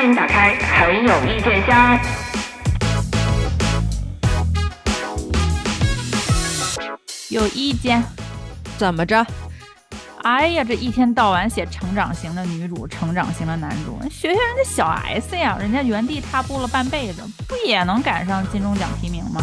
欢迎打开很有意见箱。有意见？怎么着？哎呀，这一天到晚写成长型的女主，成长型的男主，学学人家小 S 呀，人家原地踏步了半辈子，不也能赶上金钟奖提名吗？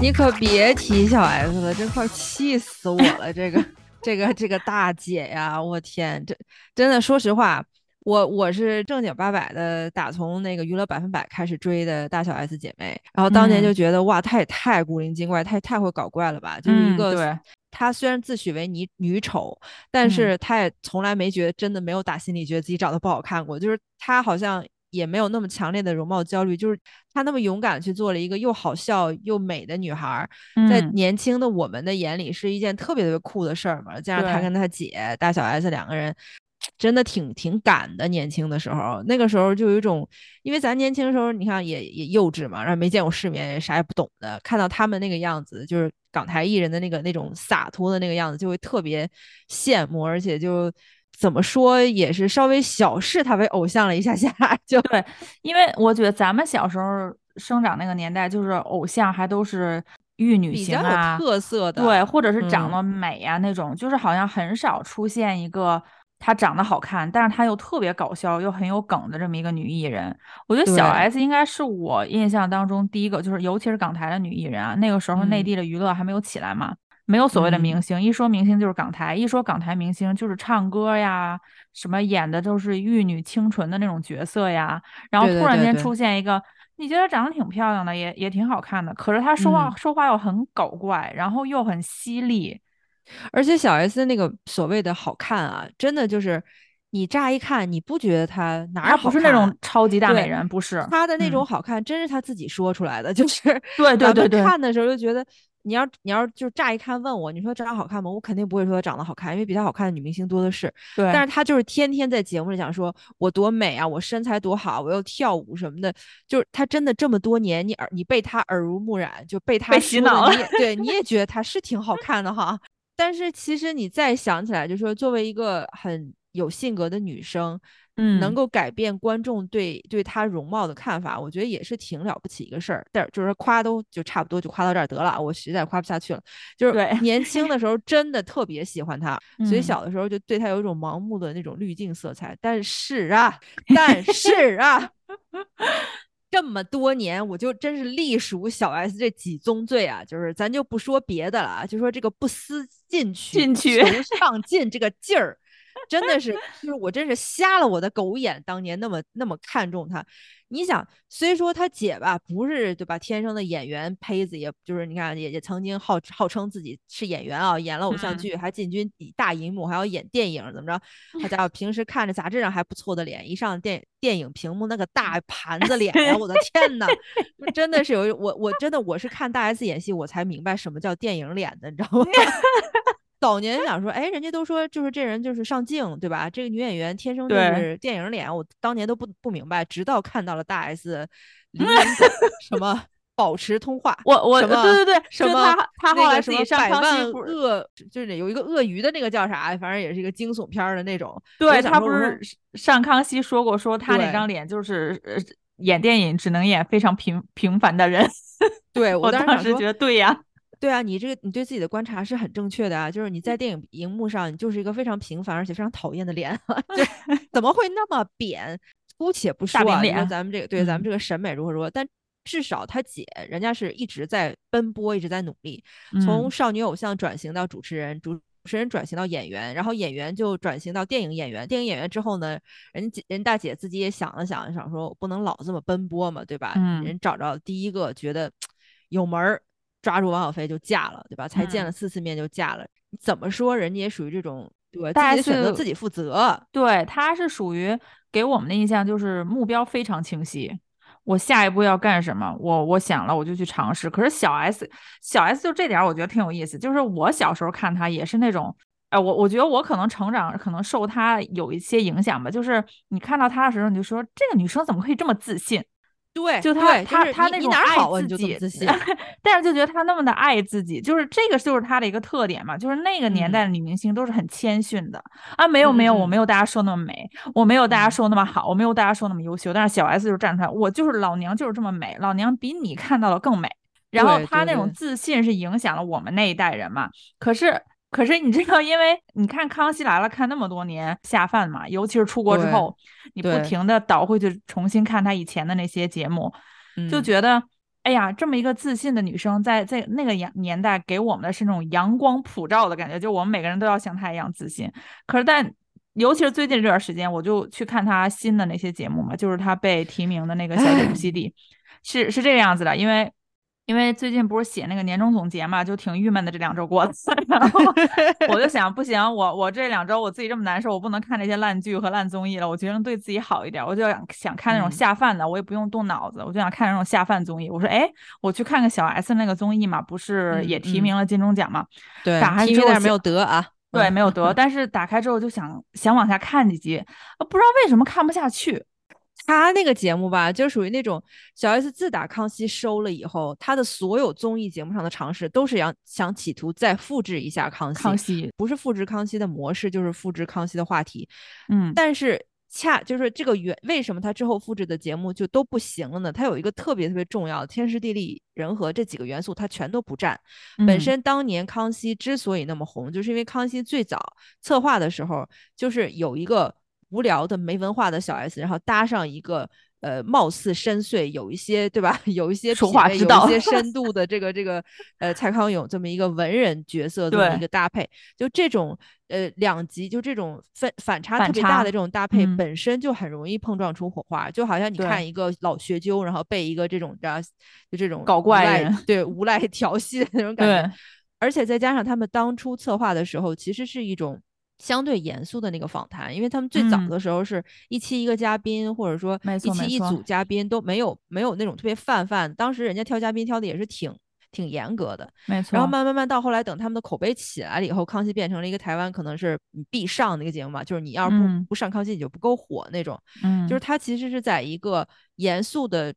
你可别提小 S 了，这快气死我了！这个、这个、这个大姐呀，我天，这真的，说实话，我我是正经八百的打从那个娱乐百分百开始追的大小 S 姐妹，然后当年就觉得哇，她也太古灵精怪，她也太会搞怪了吧，就是一个。对。她虽然自诩为女女丑，但是她也从来没觉得真的没有打心里觉得自己长得不好看过，就是她好像。也没有那么强烈的容貌焦虑，就是她那么勇敢去做了一个又好笑又美的女孩，在年轻的我们的眼里是一件特别特别酷的事儿嘛。加上她跟她姐大小 S 两个人，真的挺挺敢的。年轻的时候，那个时候就有一种，因为咱年轻的时候，你看也也幼稚嘛，然后没见过世面，也啥也不懂的，看到他们那个样子，就是港台艺人的那个那种洒脱的那个样子，就会特别羡慕，而且就。怎么说也是稍微小视他为偶像了一下下，就对，因为我觉得咱们小时候生长那个年代，就是偶像还都是玉女型啊，特色的，对，或者是长得美啊那种，就是好像很少出现一个她长得好看，但是她又特别搞笑又很有梗的这么一个女艺人。我觉得小 S 应该是我印象当中第一个，就是尤其是港台的女艺人啊，那个时候内地的娱乐还没有起来嘛。没有所谓的明星，一说明星就是港台，一说港台明星就是唱歌呀，什么演的都是玉女清纯的那种角色呀。然后突然间出现一个，你觉得长得挺漂亮的，也也挺好看的，可是她说话说话又很搞怪，然后又很犀利。而且小 S 那个所谓的好看啊，真的就是你乍一看你不觉得她哪儿不是那种超级大美人，不是她的那种好看，真是她自己说出来的，就是对对对对，看的时候就觉得。你要你要就乍一看问我，你说长得好看吗？我肯定不会说她长得好看，因为比她好看的女明星多的是。对，但是她就是天天在节目里讲说，我多美啊，我身材多好，我又跳舞什么的。就是她真的这么多年，你耳你被她耳濡目染，就被她洗脑了。对，你也觉得她是挺好 看的哈。但是其实你再想起来，就说作为一个很有性格的女生。嗯，能够改变观众对对他容貌的看法，我觉得也是挺了不起一个事儿。但是就是夸都就差不多就夸到这儿得了，我实在夸不下去了。就是年轻的时候 真的特别喜欢他，所以小的时候就对他有一种盲目的那种滤镜色彩。但是啊，但是啊，这么多年我就真是隶属小 S 这几宗罪啊，就是咱就不说别的了啊，就说这个不思进取、进取、求上进这个劲儿。真的是，就是我真是瞎了我的狗眼，当年那么那么看重他。你想，虽说他姐吧不是对吧，天生的演员胚子，也就是你看也也曾经号号称自己是演员啊，演了偶像剧，还进军大荧幕，还要演电影，怎么着？好家伙，平时看着杂志上还不错的脸，一上电电影屏幕那个大盘子脸呀，我的 天呐，真的是有我我真的我是看大 S 演戏，我才明白什么叫电影脸的，你知道吗？早年想说，哎，人家都说就是这人就是上镜，对吧？这个女演员天生就是电影脸，我当年都不不明白，直到看到了大 S，什么保持通话，我我对对对，什么他他后来什么百万鳄，就是有一个鳄鱼的那个叫啥，反正也是一个惊悚片的那种。对他不是上康熙说过，说他那张脸就是呃演电影只能演非常平平凡的人。对我当时觉得对呀。对啊，你这个你对自己的观察是很正确的啊，就是你在电影荧幕上，你就是一个非常平凡而且非常讨厌的脸，就怎么会那么扁？姑且不说啊，说咱们这个对咱们这个审美如何如何，但至少他姐人家是一直在奔波，一直在努力，从少女偶像转型到主持人，主持人转型到演员，然后演员就转型到电影演员，电影演员之后呢，人姐人大姐自己也想了想，想说我不能老这么奔波嘛，对吧？人找着第一个觉得有门儿。抓住王小飞就嫁了，对吧？才见了四次面就嫁了，你怎么说人家也属于这种，对，自己选择自己负责。对，他是属于给我们的印象就是目标非常清晰，我下一步要干什么，我我想了我就去尝试。可是小 S，小 S 就这点我觉得挺有意思，就是我小时候看他也是那种，哎，我我觉得我可能成长可能受他有一些影响吧，就是你看到他的时候你就说这个女生怎么可以这么自信？对，就他他他那种爱自己，自信，但是就觉得他那么的爱自己，就是这个就是他的一个特点嘛，就是那个年代的女明星都是很谦逊的。啊，没有没有，我没有大家说那么美，我没有大家说那么好，我没有大家说那么优秀，但是小 S 就站出来，我就是老娘就是这么美，老娘比你看到的更美，然后她那种自信是影响了我们那一代人嘛，可是。可是你知道，因为你看《康熙来了》看那么多年下饭嘛，尤其是出国之后，你不停的倒回去重新看他以前的那些节目，就觉得，哎呀，这么一个自信的女生，在在那个年年代给我们的是那种阳光普照的感觉，就我们每个人都要像她一样自信。可是，但尤其是最近这段时间，我就去看她新的那些节目嘛，就是她被提名的那个《小姐不息地》，是是这个样子的，因为。因为最近不是写那个年终总结嘛，就挺郁闷的这两周过的，然后 我就想，不行，我我这两周我自己这么难受，我不能看这些烂剧和烂综艺了，我决定对自己好一点，我就想想看那种下饭的，我也不用动脑子，我就想看那种下饭综艺。我说，哎，我去看个小 S 那个综艺嘛，不是也提名了金钟奖嘛？对，打开之后没有得啊，对，没有得，但是打开之后就想想往下看几集，不知道为什么看不下去。他那个节目吧，就属于那种小 S 自打康熙收了以后，他的所有综艺节目上的尝试都是想想企图再复制一下康熙，康熙不是复制康熙的模式，就是复制康熙的话题。嗯，但是恰就是这个原为什么他之后复制的节目就都不行了呢？他有一个特别特别重要的天时地利人和这几个元素，他全都不占。本身当年康熙之所以那么红，就是因为康熙最早策划的时候，就是有一个。无聊的没文化的小 S，然后搭上一个呃貌似深邃，有一些对吧？有一些说话之道，有一些 深度的这个这个呃蔡康永这么一个文人角色的一个搭配，就这种呃两极就这种反反差特别大的这种搭配，本身就很容易碰撞出火花。就好像你看一个老学究，然后被一个这种的就这种搞怪人对无赖调戏的那种 感觉，而且再加上他们当初策划的时候，其实是一种。相对严肃的那个访谈，因为他们最早的时候是一期一个嘉宾，或者说一期一组嘉宾都没有没有那种特别泛泛。当时人家挑嘉宾挑的也是挺挺严格的，没错。然后慢慢慢到后来，等他们的口碑起来了以后，康熙变成了一个台湾可能是必上那个节目嘛，就是你要是不不上康熙你就不够火那种。嗯，就是他其实是在一个严肃的。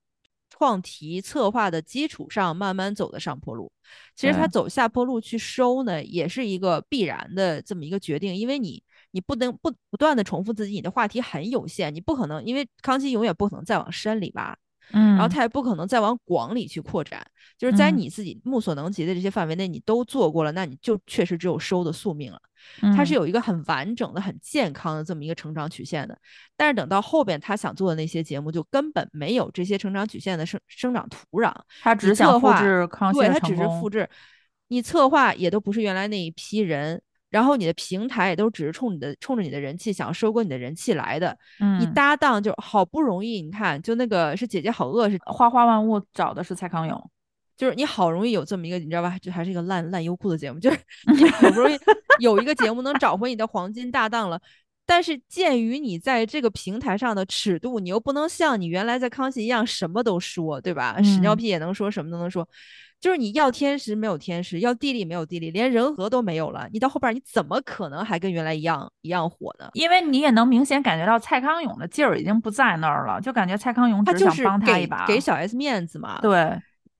创题策划的基础上，慢慢走的上坡路。其实他走下坡路去收呢，也是一个必然的这么一个决定，因为你你不能不不断的重复自己，你的话题很有限，你不可能，因为康熙永远不可能再往深里挖。嗯，然后他也不可能再往广里去扩展，就是在你自己目所能及的这些范围内，你都做过了，那你就确实只有收的宿命了。他是有一个很完整的、很健康的这么一个成长曲线的。但是等到后边他想做的那些节目，就根本没有这些成长曲线的生生长土壤。他只想复制康熙对他只是复制，你策划也都不是原来那一批人。然后你的平台也都只是冲你的冲着你的人气，想要收割你的人气来的。嗯，你搭档就好不容易，你看就那个是姐姐好饿，是花花万物找的是蔡康永，就是你好容易有这么一个，你知道吧？就还是一个烂烂优酷的节目，就是 你好不容易有一个节目能找回你的黄金搭档了。但是鉴于你在这个平台上的尺度，你又不能像你原来在康熙一样什么都说，对吧？屎尿屁也能说，什么都能说。就是你要天时没有天时，要地利没有地利，连人和都没有了。你到后边你怎么可能还跟原来一样一样火呢？因为你也能明显感觉到蔡康永的劲儿已经不在那儿了，就感觉蔡康永只想帮他一把，给小 S 面子嘛。对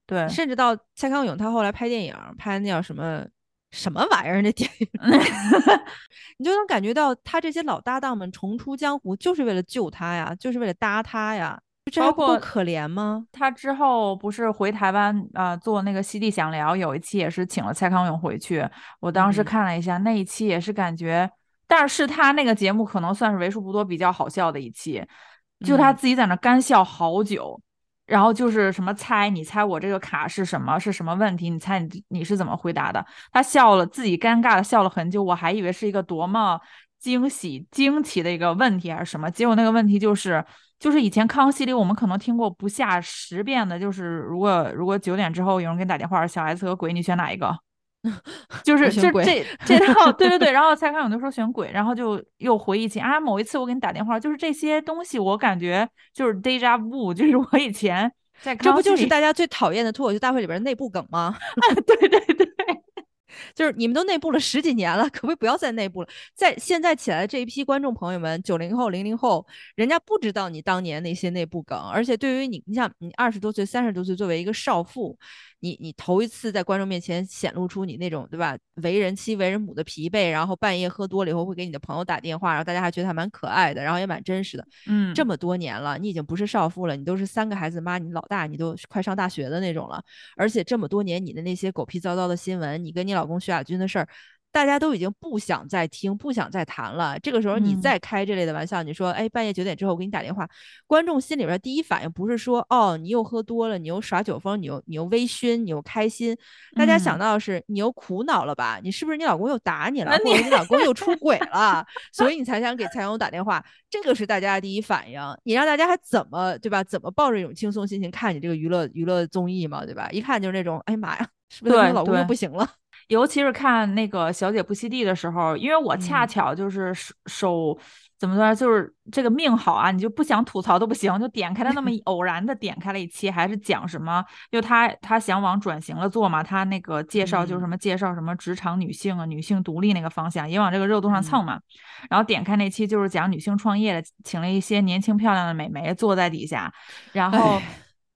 对，甚至到蔡康永他后来拍电影，拍那叫什么什么玩意儿那电影 你就能感觉到他这些老搭档们重出江湖就是为了救他呀，就是为了搭他呀。包括可怜吗？他之后不是回台湾啊做那个西地想聊，有一期也是请了蔡康永回去。我当时看了一下那一期，也是感觉，但是他那个节目可能算是为数不多比较好笑的一期，就他自己在那干笑好久，然后就是什么猜，你猜我这个卡是什么，是什么问题？你猜你你是怎么回答的？他笑了，自己尴尬的笑了很久，我还以为是一个多么惊喜惊奇的一个问题还是什么，结果那个问题就是。就是以前康熙里我们可能听过不下十遍的，就是如果如果九点之后有人给你打电话，小 S 和鬼，你选哪一个？就是就这这套，对对 对。然后蔡康永就说选鬼，然后就又回忆起啊，某一次我给你打电话，就是这些东西，我感觉就是 deja vu，就是我以前在这不就是大家最讨厌的脱口秀大会里边内部梗吗？啊对对对。就是你们都内部了十几年了，可不可以不要再内部了？在现在起来的这一批观众朋友们，九零后、零零后，人家不知道你当年那些内部梗，而且对于你，你想你二十多岁、三十多岁，作为一个少妇。你你头一次在观众面前显露出你那种对吧，为人妻为人母的疲惫，然后半夜喝多了以后会给你的朋友打电话，然后大家还觉得还蛮可爱的，然后也蛮真实的。嗯，这么多年了，你已经不是少妇了，你都是三个孩子妈，你老大，你都快上大学的那种了。而且这么多年你的那些狗屁糟糟的新闻，你跟你老公徐亚军的事儿。大家都已经不想再听，不想再谈了。这个时候你再开这类的玩笑，你说，哎，半夜九点之后我给你打电话，观众心里边第一反应不是说，哦，你又喝多了，你又耍酒疯，你又你又微醺，你又开心。大家想到的是，你又苦恼了吧？你是不是你老公又打你了，或者你老公又出轨 了，所以你才想给蔡康永打电话？这个是大家的第一反应。你让大家还怎么对吧？怎么抱着一种轻松心情看你这个娱乐娱乐综艺嘛，对吧？一看就是那种，哎呀妈呀，是不是你老公又不行了？尤其是看那个小姐不吸地的时候，因为我恰巧就是手手怎么说，就是这个命好啊，你就不想吐槽都不行，就点开了那么 偶然的点开了一期，还是讲什么，就他他想往转型了做嘛，他那个介绍就是什么介绍什么职场女性啊，女性独立那个方向，也往这个热度上蹭嘛。然后点开那期就是讲女性创业的，请了一些年轻漂亮的美眉坐在底下，然后。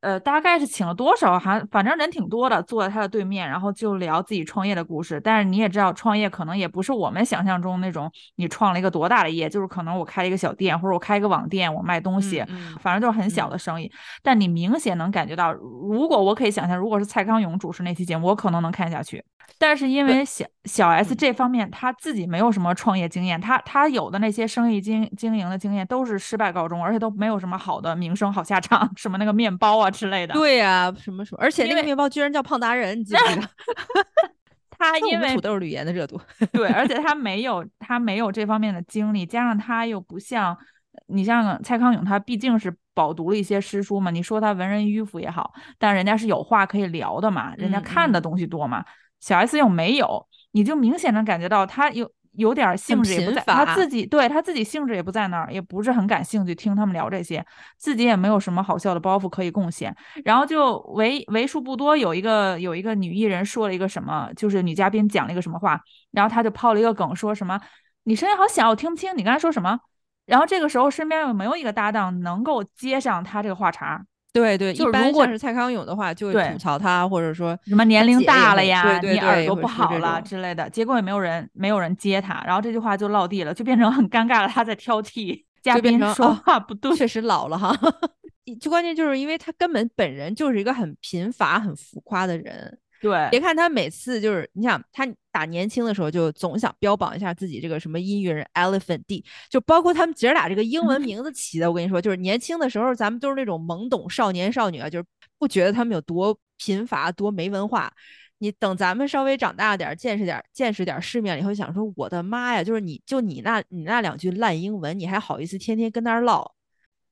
呃，大概是请了多少？还反正人挺多的，坐在他的对面，然后就聊自己创业的故事。但是你也知道，创业可能也不是我们想象中那种，你创了一个多大的业，就是可能我开了一个小店，或者我开一个网店，我卖东西，反正就是很小的生意。但你明显能感觉到，如果我可以想象，如果是蔡康永主持那期节目，我可能能看下去。但是因为小小 S 这方面他自己没有什么创业经验，他他有的那些生意经经营的经验都是失败告终，而且都没有什么好的名声、好下场，什么那个面包啊之类的。对呀，什么什么，而且那个面包居然叫胖达人，你记不记得？他 因为土豆语言的热度，对，而且他没有他没有这方面的经历，加上他又不像你像蔡康永，他毕竟是饱读了一些诗书嘛，你说他文人迂腐也好，但人家是有话可以聊的嘛，人家看的东西多嘛。小 S 又没有，你就明显能感觉到他有有点兴致也不在，他自己对他自己兴致也不在那儿，也不是很感兴趣听他们聊这些，自己也没有什么好笑的包袱可以贡献。然后就为为数不多有一个有一个女艺人说了一个什么，就是女嘉宾讲了一个什么话，然后他就抛了一个梗，说什么你声音好小，我听不清你刚才说什么。然后这个时候身边又没有一个搭档能够接上他这个话茬。对对，就如果是蔡康永的话，就会吐槽他，或者说什么年龄大了呀，你耳朵不好了之类的。结果也没有人，没有人接他，然后这句话就落地了，就变成很尴尬了。他在挑剔嘉宾说话不对，确实老了哈。就关键就是因为他根本本人就是一个很贫乏、很浮夸的人。对，别看他每次就是，你想他打年轻的时候就总想标榜一下自己这个什么音乐人 Elephant D，就包括他们姐俩这个英文名字起的，我跟你说，就是年轻的时候咱们都是那种懵懂少年少女啊，就是不觉得他们有多贫乏、多没文化。你等咱们稍微长大点、见识点、见识点世面了以后，想说我的妈呀，就是你就你那你那两句烂英文，你还好意思天天跟那儿唠，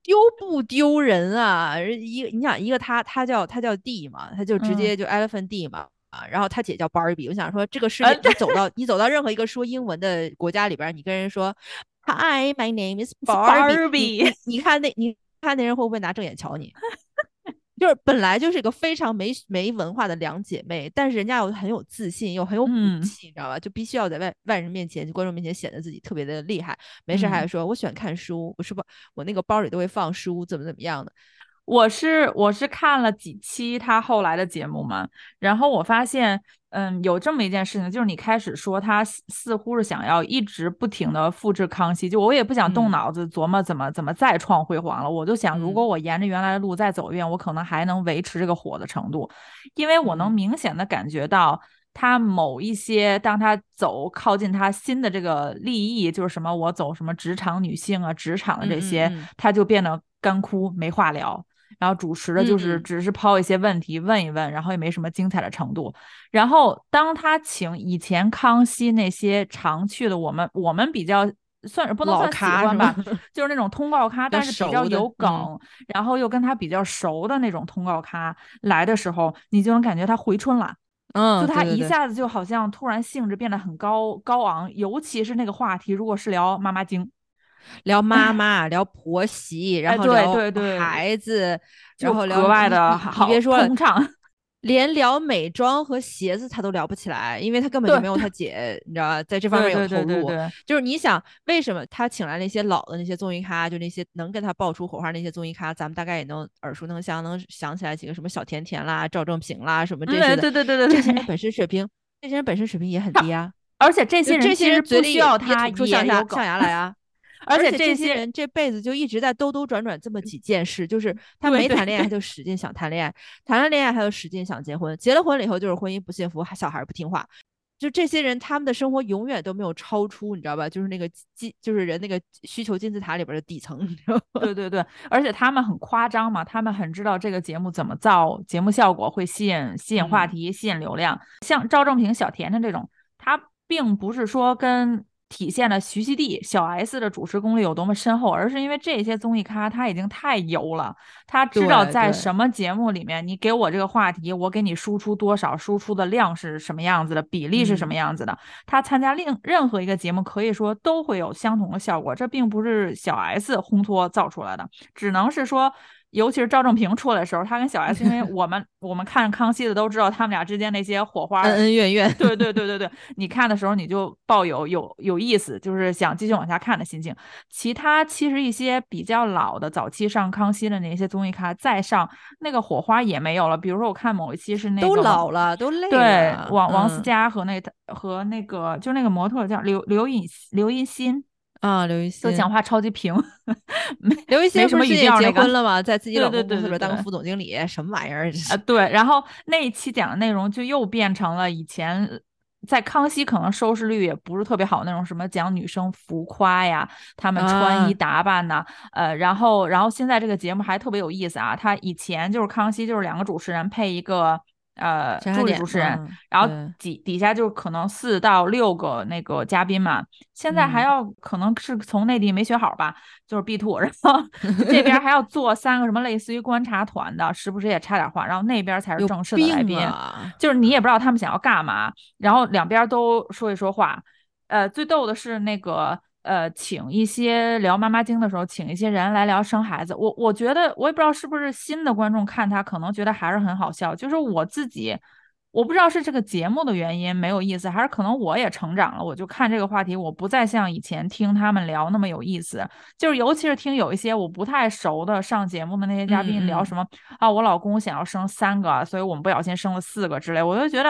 丢不丢人啊？一你想一个他他叫他叫 D 嘛，他就直接就 Elephant D 嘛。啊，然后他姐叫 Barbie，我想说这个世界，你走到你走到任何一个说英文的国家里边，你跟人说 Hi, my name is Barbie，你看那你看那人会不会拿正眼瞧你？就是本来就是一个非常没没文化的两姐妹，但是人家又很有自信，又很有骨气，你知道吧？就必须要在外外人面前、就观众面前显得自己特别的厉害。没事还说我喜欢看书，我是不我那个包里都会放书，怎么怎么样的。我是我是看了几期他后来的节目嘛，然后我发现，嗯，有这么一件事情，就是你开始说他似乎是想要一直不停的复制康熙，就我也不想动脑子琢磨怎么怎么再创辉煌了，我就想，如果我沿着原来的路再走一遍，我可能还能维持这个火的程度，因为我能明显的感觉到他某一些，当他走靠近他新的这个利益，就是什么我走什么职场女性啊，职场的这些，他就变得干枯没话聊。然后主持的就是只是抛一些问题问一问，然后也没什么精彩的程度。然后当他请以前康熙那些常去的我们我们比较算是不能算喜欢吧，就是那种通告咖，但是比较有梗，然后又跟他比较熟的那种通告咖来的时候，你就能感觉他回春了。嗯，就他一下子就好像突然兴致变得很高高昂，尤其是那个话题，如果是聊妈妈经。聊妈妈，聊婆媳，然后聊孩子，然后格外的好。别说了，连聊美妆和鞋子他都聊不起来，因为他根本就没有他 姐，你知道吧，在这方面有投入。就是你想，为什么他请来那些老的那些综艺咖，就那些能跟他爆出火花那些综艺咖，咱们大概也能耳熟能详，能想起来几个什么小甜甜啦、赵正平啦什么这些的。对对对对对，这些人本身水平，这些人本身水平也很低啊。而且这些人这些人不需要他出象牙象牙来啊。而且这些人这辈子就一直在兜兜转转这么几件事，就是他没谈恋爱他 就使劲想谈恋爱，谈了恋爱他就使劲想结婚，结了婚了以后就是婚姻不幸福，小孩不听话。就这些人，他们的生活永远都没有超出，你知道吧？就是那个金，就是人那个需求金字塔里边的底层。对对对，而且他们很夸张嘛，他们很知道这个节目怎么造节目效果会吸引吸引话题、吸引流量。像赵正平、小甜甜这种，他并不是说跟。体现了徐熙娣小 S 的主持功力有多么深厚，而是因为这些综艺咖他已经太油了，他知道在什么节目里面，你给我这个话题，我给你输出多少，输出的量是什么样子的，比例是什么样子的。他参加另任何一个节目，可以说都会有相同的效果，这并不是小 S 烘托造出来的，只能是说。尤其是赵正平出来的时候，他跟小 S，因为我们我们看康熙的都知道他们俩之间那些火花，恩恩怨怨。对对对对对，你看的时候你就抱有有有意思，就是想继续往下看的心情。其他其实一些比较老的早期上康熙的那些综艺咖再上，那个火花也没有了。比如说我看某一期是那个都老了，都累了。对，王王思佳和那和那个就那个模特叫刘刘颖刘一欣。啊，刘雨欣就讲话超级平，刘雨欣什么已经结婚了吗？在自己老公公司里边当个副总经理，什么玩意儿？啊，对。然后那一期讲的内容就又变成了以前在康熙可能收视率也不是特别好那种，什么讲女生浮夸呀，她们穿衣打扮呐，呃，然后然后现在这个节目还特别有意思啊，他以前就是康熙就是两个主持人配一个。呃，助理主持人，然后底底下就可能四到六个那个嘉宾嘛。现在还要可能是从内地没学好吧，就是 B two，然后这边还要做三个什么类似于观察团的，时不时也插点话，然后那边才是正式的来宾，就是你也不知道他们想要干嘛，然后两边都说一说话。呃，最逗的是那个。呃，请一些聊妈妈经的时候，请一些人来聊生孩子。我我觉得，我也不知道是不是新的观众看他，可能觉得还是很好笑。就是我自己，我不知道是这个节目的原因没有意思，还是可能我也成长了。我就看这个话题，我不再像以前听他们聊那么有意思。就是尤其是听有一些我不太熟的上节目的那些嘉宾聊什么啊，我老公想要生三个，所以我们不小心生了四个之类，我就觉得，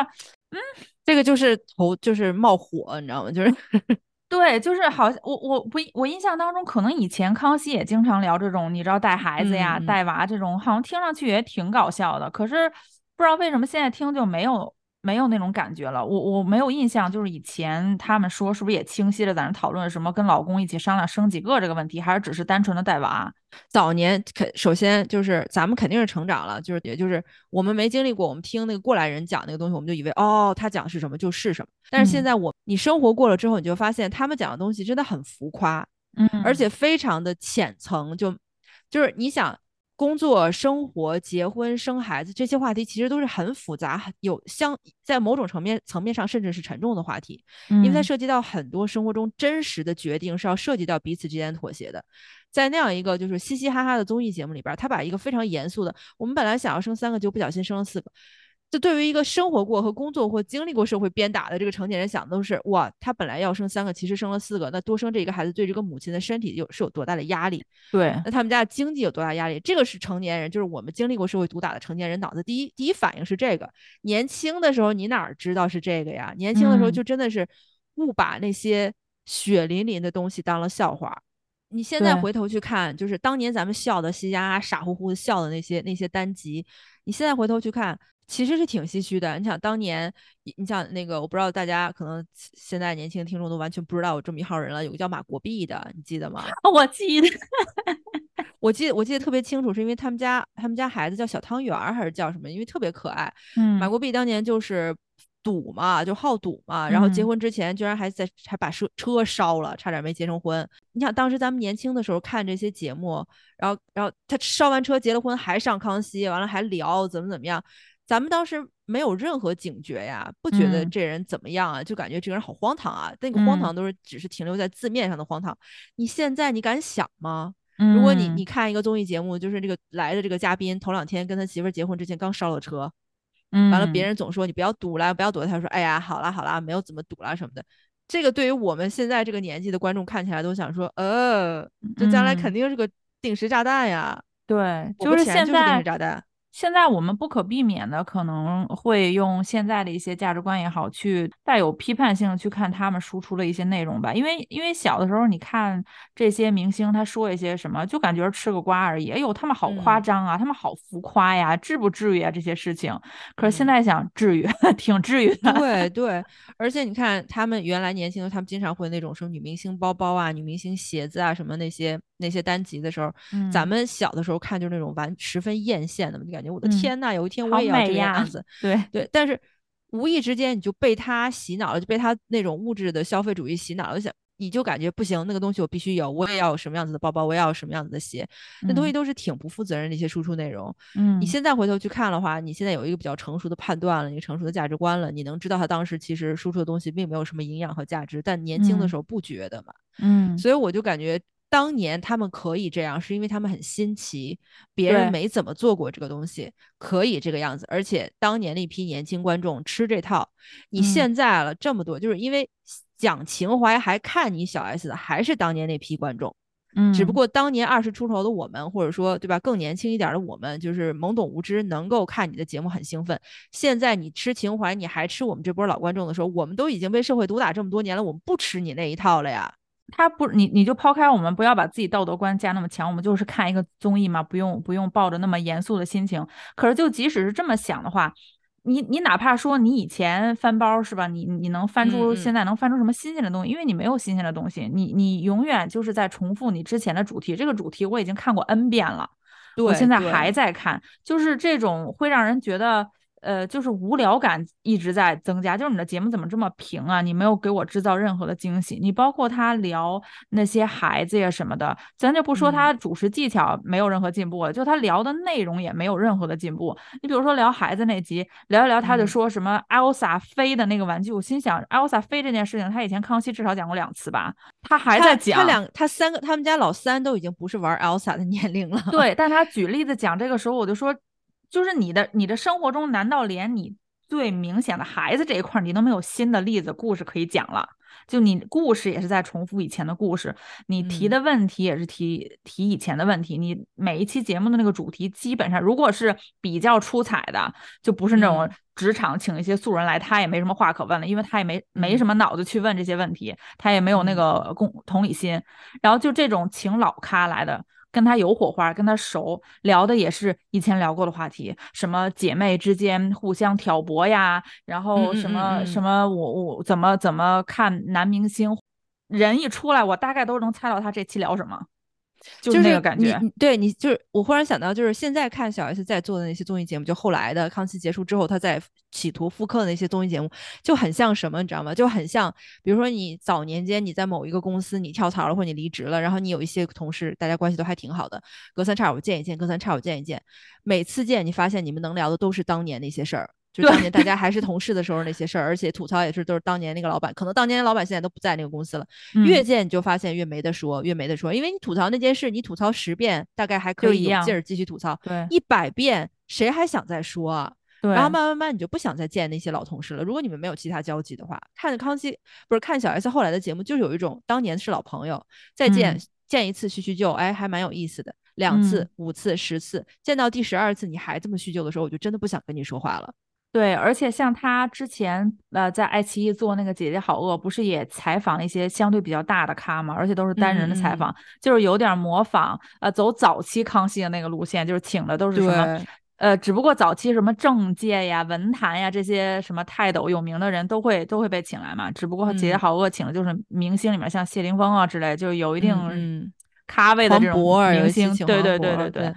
嗯，这个就是头就是冒火，你知道吗？就是。对，就是好像我我不我印象当中，可能以前康熙也经常聊这种，你知道带孩子呀、带娃这种，好像听上去也挺搞笑的。可是不知道为什么现在听就没有。没有那种感觉了，我我没有印象，就是以前他们说是不是也清晰的在那讨论什么跟老公一起商量生几个这个问题，还是只是单纯的带娃？早年肯首先就是咱们肯定是成长了，就是也就是我们没经历过，我们听那个过来人讲那个东西，我们就以为哦他讲是什么就是什么。但是现在我你生活过了之后，你就发现他们讲的东西真的很浮夸，嗯，而且非常的浅层，就就是你想。工作、生活、结婚、生孩子这些话题其实都是很复杂、很有相在某种层面层面上甚至是沉重的话题，因为它涉及到很多生活中真实的决定，是要涉及到彼此之间妥协的。在那样一个就是嘻嘻哈哈的综艺节目里边，他把一个非常严肃的，我们本来想要生三个，就不小心生了四个。就对于一个生活过和工作或经历过社会鞭打的这个成年人想的都是哇，他本来要生三个，其实生了四个，那多生这一个孩子对这个母亲的身体有是有多大的压力？对，那他们家的经济有多大压力？这个是成年人，就是我们经历过社会毒打的成年人脑子第一第一反应是这个。年轻的时候你哪知道是这个呀？年轻的时候就真的是误把那些血淋淋的东西当了笑话。你现在回头去看，就是当年咱们笑的嘻嘻哈哈傻乎乎的笑的那些那些单集，你现在回头去看。其实是挺唏嘘的。你想当年，你想那个，我不知道大家可能现在年轻听众都完全不知道有这么一号人了。有个叫马国碧的，你记得吗？我记得，我记得，我记得特别清楚，是因为他们家他们家孩子叫小汤圆儿还是叫什么？因为特别可爱。嗯，马国碧当年就是赌嘛，就好赌嘛，然后结婚之前居然还在还把车车烧了，差点没结成婚。你想当时咱们年轻的时候看这些节目，然后然后他烧完车结了婚还上康熙，完了还聊怎么怎么样。咱们当时没有任何警觉呀，不觉得这人怎么样啊，就感觉这个人好荒唐啊。那个荒唐都是只是停留在字面上的荒唐。你现在你敢想吗？如果你你看一个综艺节目，就是这个来的这个嘉宾头两天跟他媳妇儿结婚之前刚烧了车，嗯，完了别人总说你不要赌了，不要赌，他说哎呀，好啦好啦，没有怎么赌啦什么的。这个对于我们现在这个年纪的观众看起来都想说，呃，这将来肯定是个定时炸弹呀。对，就是现在定时炸弹。现在我们不可避免的可能会用现在的一些价值观也好，去带有批判性去看他们输出的一些内容吧。因为因为小的时候你看这些明星他说一些什么，就感觉吃个瓜而已。哎呦，他们好夸张啊，他们好浮夸呀，至不至于啊这些事情。可是现在想至于，挺至于的。对对，而且你看他们原来年轻的他们经常会那种什么女明星包包啊、女明星鞋子啊什么那些那些单集的时候，咱们小的时候看就是那种完十分艳羡的嘛，就感。我的天呐，有一天我也要这个样子。对对，但是无意之间你就被他洗脑了，就被他那种物质的消费主义洗脑了，想你就感觉不行，那个东西我必须有，我也要有什么样子的包包，我也要有什么样子的鞋，那东西都是挺不负责任的一些输出内容。嗯，你现在回头去看的话，你现在有一个比较成熟的判断了，一个成熟的价值观了，你能知道他当时其实输出的东西并没有什么营养和价值，但年轻的时候不觉得嘛。嗯，所以我就感觉。当年他们可以这样，是因为他们很新奇，别人没怎么做过这个东西，可以这个样子。而且当年那批年轻观众吃这套，你现在了这么多，就是因为讲情怀还看你小 S 的，还是当年那批观众。嗯，只不过当年二十出头的我们，或者说对吧，更年轻一点的我们，就是懵懂无知，能够看你的节目很兴奋。现在你吃情怀，你还吃我们这波老观众的时候，我们都已经被社会毒打这么多年了，我们不吃你那一套了呀。他不，你你就抛开我们，不要把自己道德观加那么强，我们就是看一个综艺嘛，不用不用抱着那么严肃的心情。可是就即使是这么想的话，你你哪怕说你以前翻包是吧？你你能翻出现在能翻出什么新鲜的东西？因为你没有新鲜的东西，你你永远就是在重复你之前的主题。这个主题我已经看过 N 遍了，我现在还在看，就是这种会让人觉得。呃，就是无聊感一直在增加，就是你的节目怎么这么平啊？你没有给我制造任何的惊喜。你包括他聊那些孩子呀什么的，咱就不说他主持技巧没有任何进步了，就他聊的内容也没有任何的进步。你比如说聊孩子那集，聊一聊他就说什么 Elsa 飞的那个玩具，我心想 Elsa 飞这件事情，他以前康熙至少讲过两次吧，他还在讲。他两他三个，他们家老三都已经不是玩 Elsa 的年龄了。对，但他举例子讲这个时候，我就说。就是你的你的生活中，难道连你最明显的孩子这一块，你都没有新的例子故事可以讲了？就你故事也是在重复以前的故事，你提的问题也是提提以前的问题。你每一期节目的那个主题，基本上如果是比较出彩的，就不是那种职场请一些素人来，他也没什么话可问了，因为他也没没什么脑子去问这些问题，他也没有那个共同理心。然后就这种请老咖来的。跟他有火花，跟他熟，聊的也是以前聊过的话题，什么姐妹之间互相挑拨呀，然后什么什么，我我怎么怎么看男明星，人一出来，我大概都能猜到他这期聊什么。就是那个感觉，对你就是我忽然想到，就是现在看小 S 在做的那些综艺节目，就后来的康熙结束之后，他在企图复刻的那些综艺节目，就很像什么，你知道吗？就很像，比如说你早年间你在某一个公司你跳槽了或者你离职了，然后你有一些同事大家关系都还挺好的，隔三差五见一见，隔三差五见一见，每次见你发现你们能聊的都是当年那些事儿。就当年大家还是同事的时候那些事儿，而且吐槽也是都是当年那个老板，可能当年老板现在都不在那个公司了。越见你就发现越没得说，越没得说，因为你吐槽那件事，你吐槽十遍大概还可以有劲儿继续吐槽，对，一百遍谁还想再说啊？对，然后慢慢慢你就不想再见那些老同事了。如果你们没有其他交集的话，看康熙不是看小 S 后来的节目，就有一种当年是老朋友，再见见一次叙叙旧，哎，还蛮有意思的。两次、五次、十次，见到第十二次你还这么叙旧的时候，我就真的不想跟你说话了。对，而且像他之前呃在爱奇艺做那个《姐姐好饿》，不是也采访了一些相对比较大的咖嘛，而且都是单人的采访，就是有点模仿呃走早期康熙的那个路线，就是请的都是什么呃，只不过早期什么政界呀、文坛呀这些什么泰斗有名的人都会都会被请来嘛，只不过《姐姐好饿》请的就是明星里面像谢霆锋啊之类，就是有一定咖位的这种明星，对对对对对。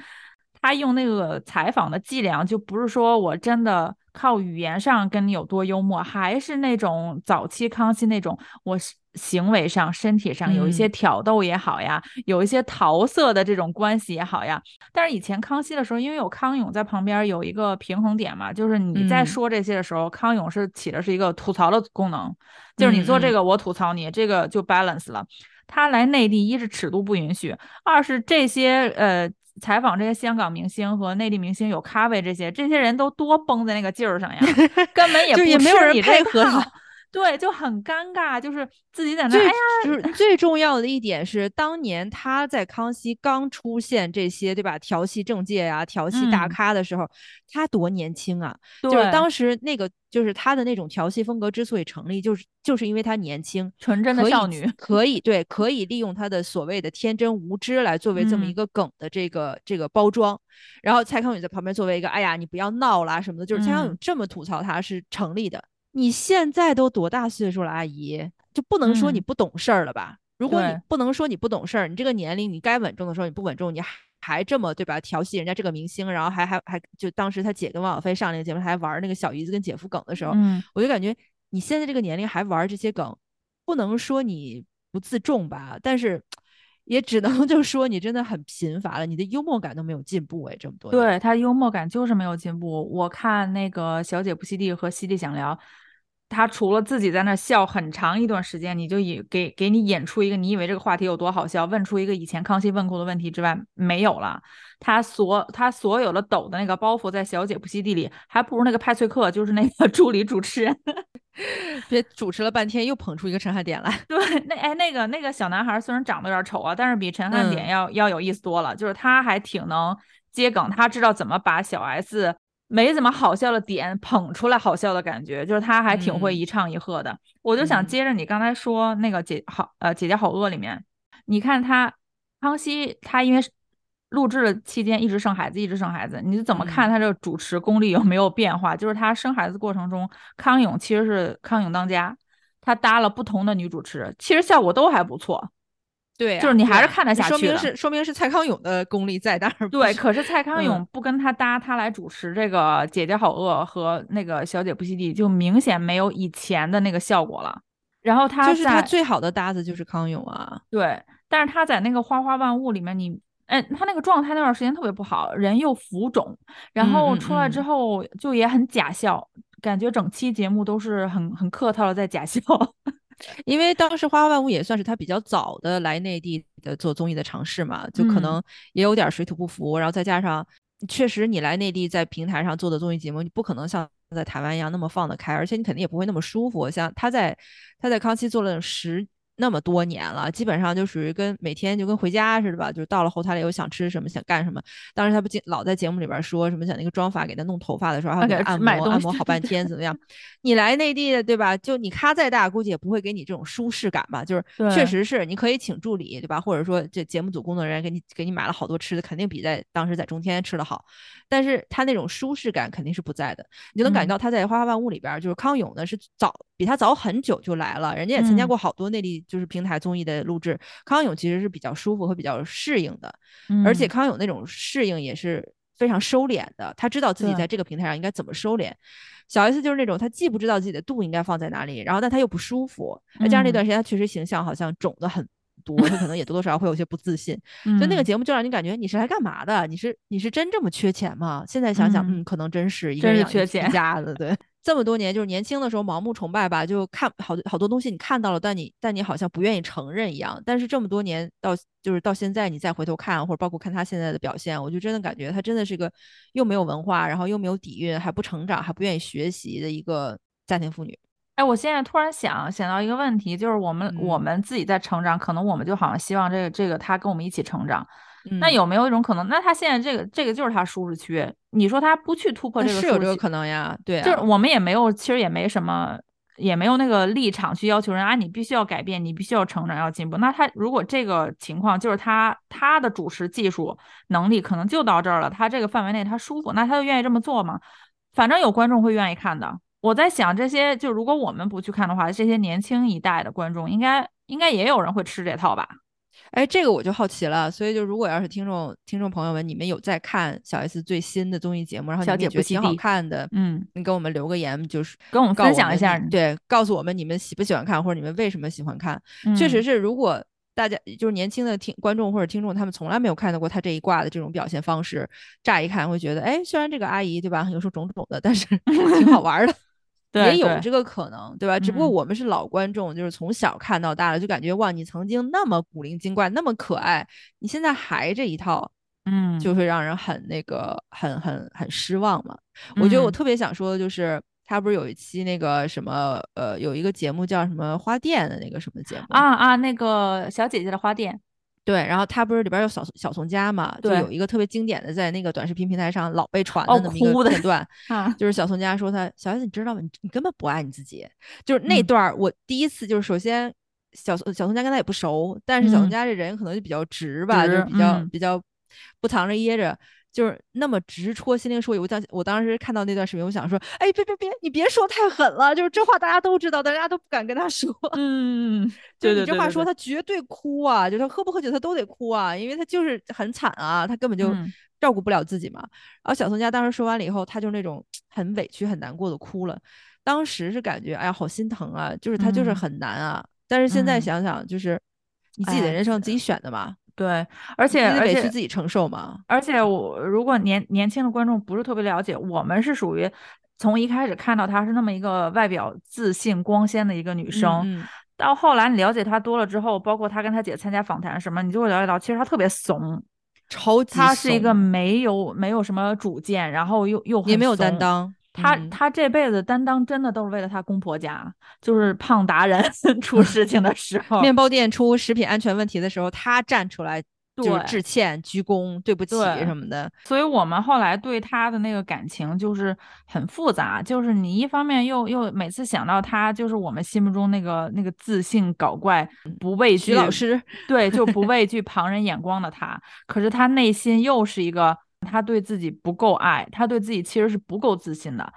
他用那个采访的伎俩，就不是说我真的靠语言上跟你有多幽默，还是那种早期康熙那种，我行为上、身体上有一些挑逗也好呀，有一些桃色的这种关系也好呀。但是以前康熙的时候，因为有康永在旁边，有一个平衡点嘛，就是你在说这些的时候，康永是起的是一个吐槽的功能，就是你做这个我吐槽你，这个就 balance 了。他来内地，一是尺度不允许，二是这些呃。采访这些香港明星和内地明星有咖位这些，这些人都多绷在那个劲儿上呀，根本也就也没有人配合他。对，就很尴尬，就是自己在那。哎呀，就是 最重要的一点是，当年他在康熙刚出现这些，对吧？调戏政界呀，调戏大咖的时候，他多年轻啊！就是当时那个，就是他的那种调戏风格之所以成立，就是就是因为他年轻，纯真的少女，可以对，可以利用他的所谓的天真无知来作为这么一个梗的这个这个包装。然后蔡康永在旁边作为一个，哎呀，你不要闹啦什么的，就是蔡康永这么吐槽他是成立的。你现在都多大岁数了，阿姨就不能说你不懂事儿了吧？如果你不能说你不懂事儿，你这个年龄你该稳重的时候你不稳重，你还还这么对吧？调戏人家这个明星，然后还还还就当时他姐跟王小飞上那个节目，还玩那个小姨子跟姐夫梗的时候，我就感觉你现在这个年龄还玩这些梗，不能说你不自重吧？但是也只能 就说你真的很贫乏了，你的幽默感都没有进步哎，这么多对他幽默感就是没有进步。我看那个小姐不吸地和吸地想聊。他除了自己在那笑很长一段时间，你就以给给你演出一个你以为这个话题有多好笑，问出一个以前康熙问过的问题之外，没有了。他所他所有的抖的那个包袱，在小姐不息地里，还不如那个派翠克，就是那个 助理主持人，别主持了半天又捧出一个陈汉典来。对，那哎那个那个小男孩虽然长得有点丑啊，但是比陈汉典要要有意思多了，就是他还挺能接梗，他知道怎么把小 S。没怎么好笑的点捧出来好笑的感觉，就是他还挺会一唱一和的。我就想接着你刚才说那个姐好呃姐姐好饿里面，你看他康熙他因为录制的期间一直生孩子一直生孩子，你怎么看他这个主持功力有没有变化？就是他生孩子过程中，康永其实是康永当家，他搭了不同的女主持，其实效果都还不错。对，就是你还是看得下去。说明是说明是蔡康永的功力在那儿。对，可是蔡康永不跟他搭，他来主持这个《姐姐好饿》和那个《小姐不吸地》，就明显没有以前的那个效果了。然后他就是他最好的搭子就是康永啊。对，但是他在那个《花花万物》里面，你哎，他那个状态那段时间特别不好，人又浮肿，然后出来之后就也很假笑，感觉整期节目都是很很客套的在假笑。因为当时《花花万物》也算是他比较早的来内地的做综艺的尝试嘛，就可能也有点水土不服，然后再加上确实你来内地在平台上做的综艺节目，你不可能像在台湾一样那么放得开，而且你肯定也不会那么舒服。像他在他在康熙做了十。那么多年了，基本上就属于跟每天就跟回家似的吧，就是到了后台里有想吃什么想干什么。当时他不经老在节目里边说什么想那个妆发给他弄头发的时候，还给他按摩按摩好半天怎么样？你来内地的对吧？就你咖再大，估计也不会给你这种舒适感吧？就是确实是你可以请助理对吧？或者说这节目组工作人员给你给你买了好多吃的，肯定比在当时在中天吃的好。但是他那种舒适感肯定是不在的，你就能感觉到他在《花花万物》里边，就是康永呢是早比他早很久就来了，人家也参加过好多内地就是平台综艺的录制。康永其实是比较舒服和比较适应的，而且康永那种适应也是非常收敛的，他知道自己在这个平台上应该怎么收敛。小 S 就是那种他既不知道自己的度应该放在哪里，然后但他又不舒服，再加上那段时间他确实形象好像肿的很。多，他可能也多多少少会有些不自信，所以那个节目就让你感觉你是来干嘛的？你是你是真这么缺钱吗？现在想想，嗯，可能真是一个缺钱家的。对，这么多年就是年轻的时候盲目崇拜吧，就看好好多东西你看到了，但你但你好像不愿意承认一样。但是这么多年到就是到现在，你再回头看，或者包括看他现在的表现，我就真的感觉他真的是个又没有文化，然后又没有底蕴，还不成长，还不愿意学习的一个家庭妇女。哎，我现在突然想想到一个问题，就是我们我们自己在成长，可能我们就好像希望这个这个他跟我们一起成长。那有没有一种可能？那他现在这个这个就是他舒适区，你说他不去突破这个，是有这个可能呀？对，就是我们也没有，其实也没什么，也没有那个立场去要求人啊，你必须要改变，你必须要成长，要进步。那他如果这个情况就是他他的主持技术能力可能就到这儿了，他这个范围内他舒服，那他就愿意这么做吗？反正有观众会愿意看的。我在想，这些就如果我们不去看的话，这些年轻一代的观众应该应该也有人会吃这套吧？哎，这个我就好奇了。所以就如果要是听众听众朋友们，你们有在看小 S 最新的综艺节目，然后你们觉得挺好看的，嗯，你给我们留个言，就是跟我们分享一下，对，告诉我们你们喜不喜欢看，或者你们为什么喜欢看。确实是，如果大家就是年轻的听观众或者听众，他们从来没有看到过他这一挂的这种表现方式，乍一看会觉得，哎，虽然这个阿姨对吧，有时候肿肿的，但是 挺好玩的。也有这个可能，对吧？只不过我们是老观众，就是从小看到大了，就感觉哇，你曾经那么古灵精怪，那么可爱，你现在还这一套，嗯，就会让人很那个很很很失望嘛。我觉得我特别想说的就是，他不是有一期那个什么呃，有一个节目叫什么花店的那个什么节目啊啊，那个小姐姐的花店。对，然后他不是里边有小小从家嘛？就有一个特别经典的，在那个短视频平台上老被传的那么一个片段，就是小从家说他小孩子，你知道吗？你你根本不爱你自己。就是那段我第一次就是首先小小宋家跟他也不熟，但是小宋家这人可能就比较直吧，就是比较比较不藏着掖着。就是那么直戳心灵说，我当我当时看到那段视频，我想说，哎，别别别，你别说太狠了，就是这话大家都知道，大家都不敢跟他说。嗯，就你这话说，他绝对哭啊，就是他喝不喝酒他都得哭啊，因为他就是很惨啊，他根本就照顾不了自己嘛。然后小宋佳当时说完了以后，他就那种 很委屈、很难过的哭了。当时是感觉，哎呀，好心疼啊，就是他就是很难啊。但是现在想想，就是你自己的人生自己选的嘛。对，而且而且自己承受嘛。而且我如果年年轻的观众不是特别了解，我们是属于从一开始看到她是那么一个外表自信光鲜的一个女生，到后来你了解她多了之后，包括她跟她姐参加访谈什么，你就会了解到其实她特别怂，超级她是一个没有没有什么主见，然后又又也没有担当。她她这辈子担当真的都是为了他公婆家，就是胖达人 出事情的时候，面包店出食品安全问题的时候，他站出来就是致歉、鞠躬、对不起什么的。所以我们后来对他的那个感情就是很复杂，就是你一方面又又每次想到他，就是我们心目中那个那个自信搞怪、不畏惧老师，对，就不畏惧 旁人眼光的他，可是他内心又是一个。他对自己不够爱，他对自己其实是不够自信的，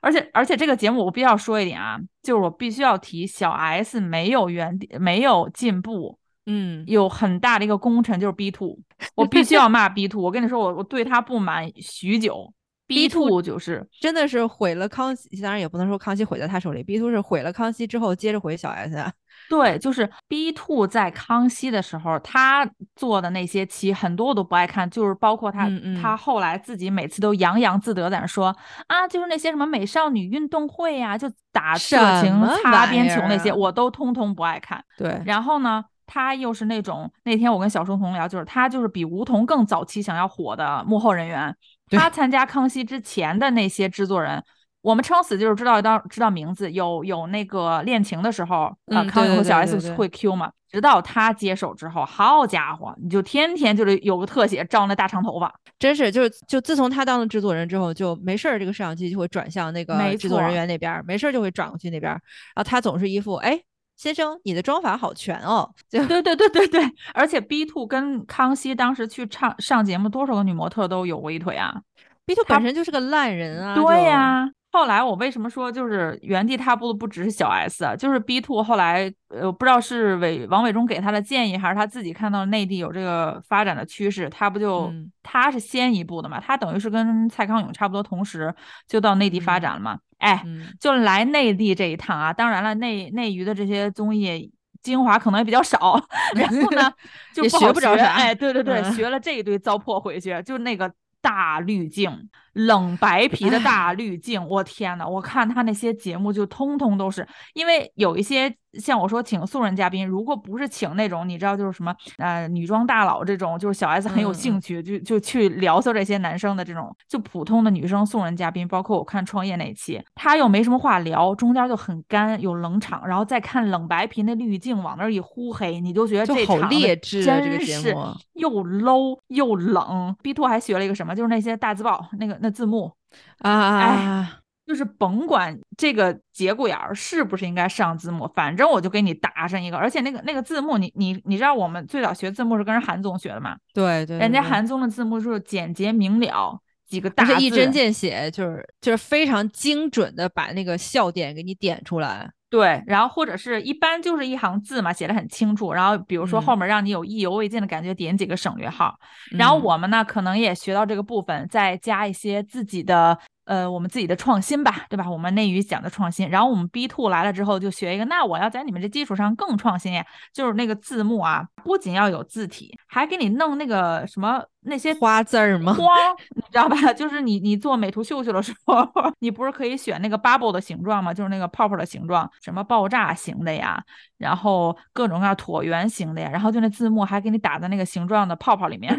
而且而且这个节目我必须要说一点啊，就是我必须要提小 S 没有原地没有进步，嗯，有很大的一个功臣就是 B two，我必须要骂 B two，我跟你说我我对他不满许久，B two 就是真的是毁了康熙，当然也不能说康熙毁在他手里，B two 是毁了康熙之后接着毁小 S。对，就是 B two 在康熙的时候，他做的那些期很多我都不爱看，就是包括他，他后来自己每次都洋洋自得在那说啊，就是那些什么美少女运动会呀，就打色情擦边球那些，我都通通不爱看。对，然后呢，他又是那种那天我跟小书童聊，就是他就是比吴彤更早期想要火的幕后人员，他参加康熙之前的那些制作人。我们撑死就是知道当知道名字，有有那个恋情的时候，啊，康永和小 S 会 Q 嘛？直到他接手之后，好家伙，你就天天就是有个特写照那大长头发，真是就是就自从他当了制作人之后，就没事儿，这个摄像机就会转向那个制作人员那边，没事儿就会转过去那边，然后他总是一副哎，先生，你的妆法好全哦，对对对对对，而且 B two 跟康熙当时去唱上节目，多少个女模特都有过一腿啊，B two 本身就是个烂人啊，对呀。后来我为什么说就是原地踏步的不只是小 S 啊，就是 B two 后来呃不知道是伟王伟忠给他的建议，还是他自己看到内地有这个发展的趋势，他不就他是先一步的嘛，他等于是跟蔡康永差不多同时就到内地发展了嘛，哎，就来内地这一趟啊，当然了内内娱的这些综艺精华可能也比较少，然后呢 就学不着啥，哎，对对对，学了这一堆糟粕回去，就那个。大滤镜，冷白皮的大滤镜，我天呐，我看他那些节目就通通都是，因为有一些。像我说请素人嘉宾，如果不是请那种你知道就是什么呃女装大佬这种，就是小 S 很有兴趣就就去聊骚这些男生的这种，就普通的女生素人嘉宾，包括我看创业那期，他又没什么话聊，中间就很干有冷场，然后再看冷白皮那滤镜往那一呼黑，你就觉得这好劣质，真是又 low 又冷。B two 还学了一个什么，就是那些大字报那个那字幕啊，哎。就是甭管这个节骨眼儿是不是应该上字幕，反正我就给你打上一个。而且那个那个字幕，你你你知道我们最早学字幕是跟人韩总学的嘛？对对，人家韩总的字幕就是简洁明了，几个大字，一针见血，就是就是非常精准的把那个笑点给你点出来。对，然后或者是一般就是一行字嘛，写的很清楚。然后比如说后面让你有意犹未尽的感觉，点几个省略号。然后我们呢，可能也学到这个部分，再加一些自己的。呃，我们自己的创新吧，对吧？我们内娱讲的创新，然后我们 B two 来了之后就学一个，那我要在你们这基础上更创新呀，就是那个字幕啊，不仅要有字体，还给你弄那个什么那些花字儿吗？光，你知道吧？就是你你做美图秀秀的时候，你不是可以选那个 bubble 的形状吗？就是那个泡泡的形状，什么爆炸型的呀，然后各种各样椭圆形的呀，然后就那字幕还给你打在那个形状的泡泡里面。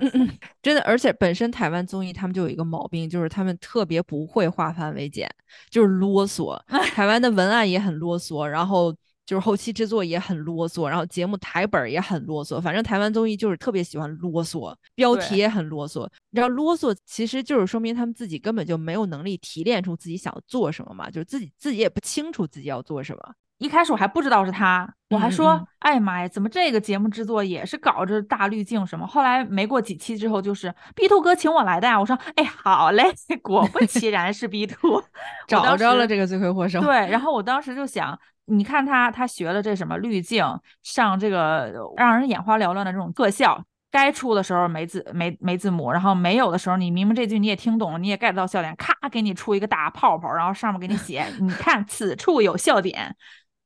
真的，而且本身台湾综艺他们就有一个毛病，就是他们特别不会化繁为简，就是啰嗦。台湾的文案也很啰嗦，然后。就是后期制作也很啰嗦，然后节目台本也很啰嗦，反正台湾综艺就是特别喜欢啰嗦，标题也很啰嗦。你知道啰嗦其实就是说明他们自己根本就没有能力提炼出自己想做什么嘛，就是自己自己也不清楚自己要做什么。一开始我还不知道是他，我还说，哎呀妈呀，怎么这个节目制作也是搞着大滤镜什么？后来没过几期之后，就是 B two 哥请我来的呀。我说，哎，好嘞，果不其然是 B two，找着了这个罪魁祸首。对，然后我当时就想。你看他，他学了这什么滤镜，上这个让人眼花缭乱的这种特效，该出的时候没字没没字母，然后没有的时候，你明明这句你也听懂了，你也 get 到笑点，咔给你出一个大泡泡，然后上面给你写，你看此处有笑点，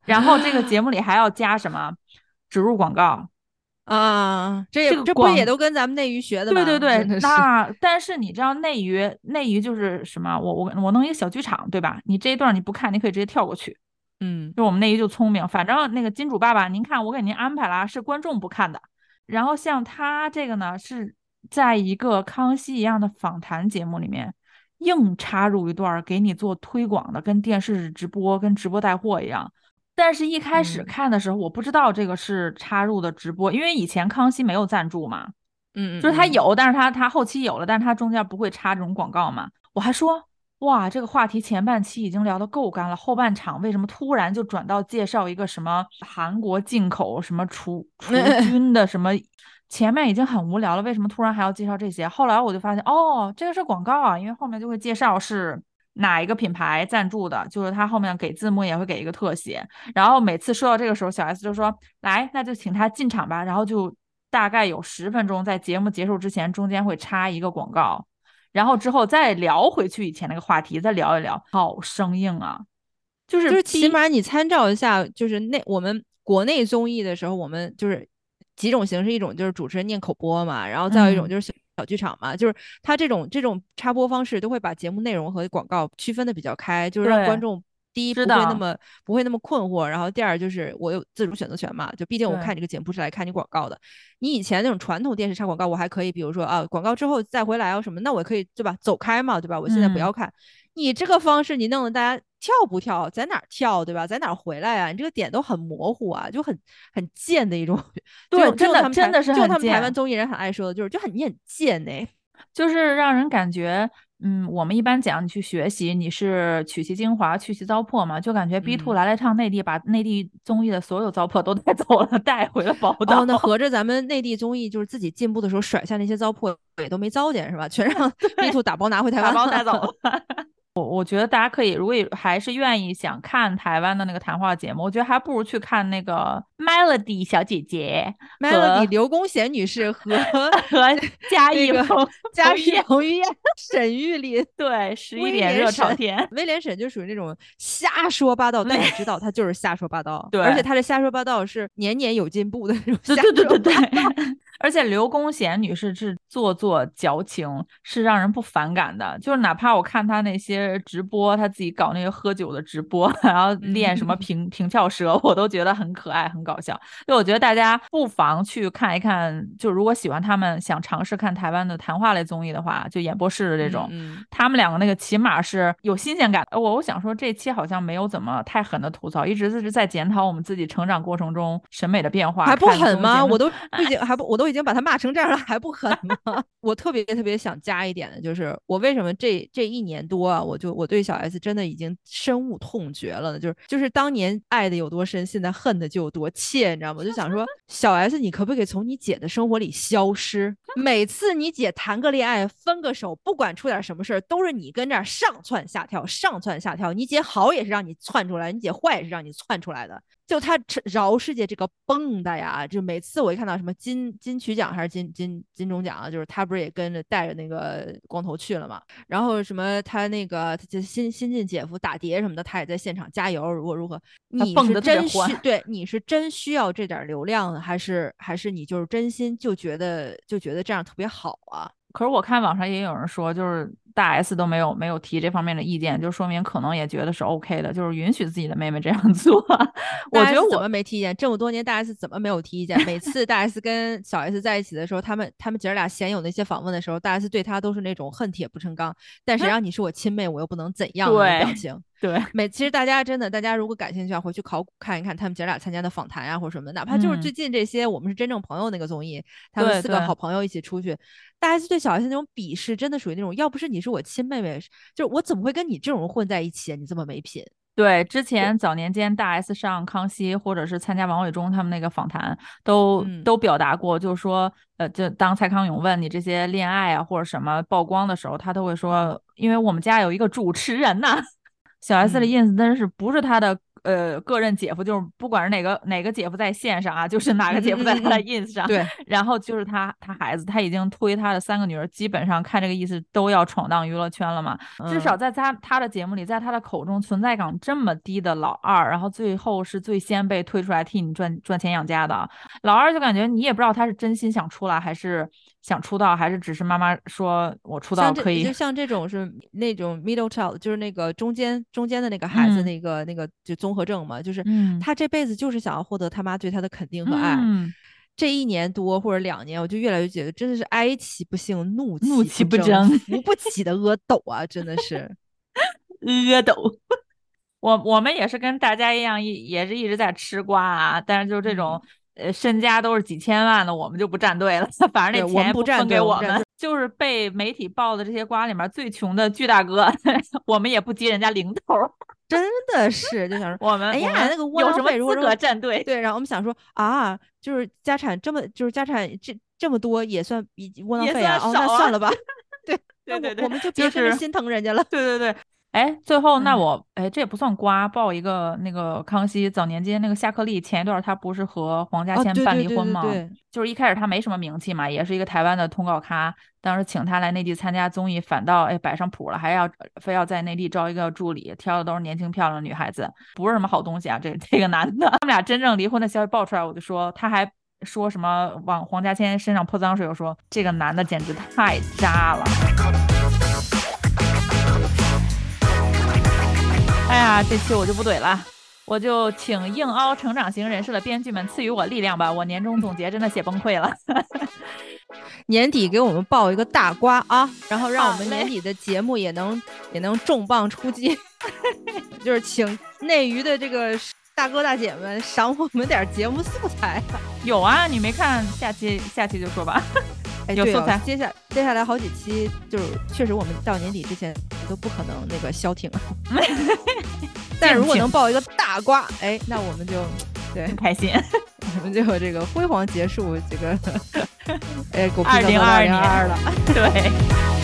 然后这个节目里还要加什么 植入广告啊？这这不也都跟咱们内娱学的吗？对对对，那但是你知道内娱内娱就是什么？我我我弄一个小剧场，对吧？你这一段你不看，你可以直接跳过去。嗯，就我们内娱就聪明，反正那个金主爸爸，您看我给您安排了，是观众不看的。然后像他这个呢，是在一个康熙一样的访谈节目里面，硬插入一段给你做推广的，跟电视直播、跟直播带货一样。但是，一开始看的时候，我不知道这个是插入的直播，因为以前康熙没有赞助嘛。嗯，就是他有，但是他他后期有了，但是他中间不会插这种广告嘛。我还说。哇，这个话题前半期已经聊得够干了，后半场为什么突然就转到介绍一个什么韩国进口什么除除菌的什么？前面已经很无聊了，为什么突然还要介绍这些？后来我就发现，哦，这个是广告啊，因为后面就会介绍是哪一个品牌赞助的，就是他后面给字幕也会给一个特写。然后每次说到这个时候，小 S 就说：“来，那就请他进场吧。”然后就大概有十分钟，在节目结束之前，中间会插一个广告。然后之后再聊回去以前那个话题，再聊一聊，好生硬啊！就是就是，起码你参照一下，就是那我们国内综艺的时候，我们就是几种形式，一种就是主持人念口播嘛，然后再有一种就是小小剧场嘛，就是他这种这种插播方式都会把节目内容和广告区分的比较开，就是让观众。第一不会那么不会那么困惑，然后第二就是我有自主选择权嘛，就毕竟我看这个节目不是来看你广告的。你以前那种传统电视插广告，我还可以，比如说啊，广告之后再回来啊什么，那我可以对吧？走开嘛，对吧？我现在不要看你这个方式，你弄得大家跳不跳，在哪儿跳，对吧？在哪儿回来啊？你这个点都很模糊啊，就很很贱的一种。对，真的真的是就他们台湾综艺人很爱说的，就是就很你很贱哎，就是让人感觉。嗯，我们一般讲你去学习，你是取其精华，去其糟粕嘛，就感觉 B Two 来了趟内地，把内地综艺的所有糟粕都带 走了，带回了宝岛。那合着咱们内地综艺就是自己进步的时候甩下那些糟粕也都没糟践是吧？全让 B Two 打包拿回台湾，打包带走了。我我觉得大家可以，如果还是愿意想看台湾的那个谈话节目，我觉得还不如去看那个 Melody 小姐姐，Melody 刘公贤女士和和 嘉义彭嘉义彭于晏、沈玉琳，对，十一点热朝天。威廉沈就属于那种瞎说八道，但你知道他就是瞎说八道，对，而且他的瞎说八道是年年有进步的那种。对对对对对。而且刘公贤女士是做作矫情，是让人不反感的。就是哪怕我看她那些直播，他自己搞那些喝酒的直播，然后练什么平平翘舌，我都觉得很可爱、很搞笑。就我觉得大家不妨去看一看，就如果喜欢他们，想尝试看台湾的谈话类综艺的话，就演播室的这种，他们两个那个起码是有新鲜感。我我想说这期好像没有怎么太狠的吐槽，一直是在检讨我们自己成长过程中审美的变化。还不狠吗？我都已经还不我都。都已经把他骂成这样了，还不狠吗？我特别特别想加一点的，就是我为什么这这一年多啊，我就我对小 S 真的已经深恶痛绝了？就是就是当年爱的有多深，现在恨的就有多切，你知道吗？我就想说，小 S，你可不可以从你姐的生活里消失？每次你姐谈个恋爱、分个手，不管出点什么事儿，都是你跟这儿上蹿下跳、上蹿下跳。你姐好也是让你窜出来，你姐坏也是让你窜出来的。就他饶世界这个蹦的呀，就每次我一看到什么金金曲奖还是金金金钟奖啊，就是他不是也跟着带着那个光头去了嘛？然后什么他那个就新新晋姐夫打碟什么的，他也在现场加油，如何如何？你是真需对你是真需要这点流量，还是还是你就是真心就觉得就觉得这样特别好啊？可是我看网上也有人说，就是大 S 都没有没有提这方面的意见，就说明可能也觉得是 OK 的，就是允许自己的妹妹这样 做。我觉得我们没提意见？这么多年大 S 怎么没有提意见？每次大 S 跟小 S 在一起的时候，他们他们姐儿俩闲有那些访问的时候，大 S 对她都是那种恨铁不成钢，但谁让你是我亲妹，我又不能怎样的表情。对，每其实大家真的，大家如果感兴趣啊，回去考古看一看他们姐俩参加的访谈啊，或者什么，哪怕就是最近这些，我们是真正朋友那个综艺，他们四个好朋友一起出去，大 S 对小 S 那种鄙视，真的属于那种，要不是你是我亲妹妹，就是我怎么会跟你这种人混在一起？你这么没品。对，之前早年间大 S 上康熙，或者是参加王伟忠他们那个访谈，都都表达过，就是说，呃，就当蔡康永问你这些恋爱啊或者什么曝光的时候，他都会说，因为我们家有一个主持人呐。小 S 的 ins 真是不是他的。呃，个人姐夫就是不管是哪个哪个姐夫在线上啊，就是哪个姐夫在他的 ins 上。对，然后就是他他孩子，他已经推他的三个女儿，基本上看这个意思都要闯荡娱乐圈了嘛。至少在他他的节目里，在他的口中存在感这么低的老二，然后最后是最先被推出来替你赚赚钱养家的老二，就感觉你也不知道他是真心想出来，还是想出道，还是只是妈妈说我出道可以。就像这种是那种 middle child，就是那个中间中间的那个孩子，那个那个就综合症嘛，就是他这辈子就是想要获得他妈对他的肯定和爱。这一年多或者两年，我就越来越觉得真的是哀其不幸，怒怒其不争，扶不起的阿斗啊！真的是 阿斗。我我们也是跟大家一样，一也是一直在吃瓜啊，但是就这种。呃，身家都是几千万的，我们就不站队了。反正那钱不分给我们，就是被媒体报的这些瓜里面最穷的巨大哥，我们也不接人家零头。真的是，就想说我们哎呀，那个有什么资格站队？对，然后我们想说啊，就是家产这么，就是家产这这么多，也算比窝囊废啊。哦，那算了吧。对对对对，我们就别是心疼人家了。对对对。哎，最后那我哎，这也不算瓜，报一个那个康熙早年间那个夏克立，前一段他不是和黄家千办离婚吗？就是一开始他没什么名气嘛，也是一个台湾的通告咖，当时请他来内地参加综艺，反倒哎摆上谱了，还要非要在内地招一个助理，挑的都是年轻漂亮的女孩子，不是什么好东西啊。这 这个男的，他们俩真正离婚的消息爆出来，我就说他还说什么往黄家千身上泼脏水，我说这个男的简直太渣了。呀，这期我就不怼了，我就请硬凹成长型人士的编剧们赐予我力量吧。我年终总结真的写崩溃了，年底给我们爆一个大瓜啊，然后让我们年底的节目也能也能重磅出击，就是请内娱的这个大哥大姐们赏我们点节目素材。有啊，你没看下期下期就说吧。有素材，接下接下来好几期就是确实我们到年底之前都不可能那个消停，但如果能爆一个大瓜，哎，那我们就对开心，我们就这个辉煌结束这个，哎，二零二二年了，对。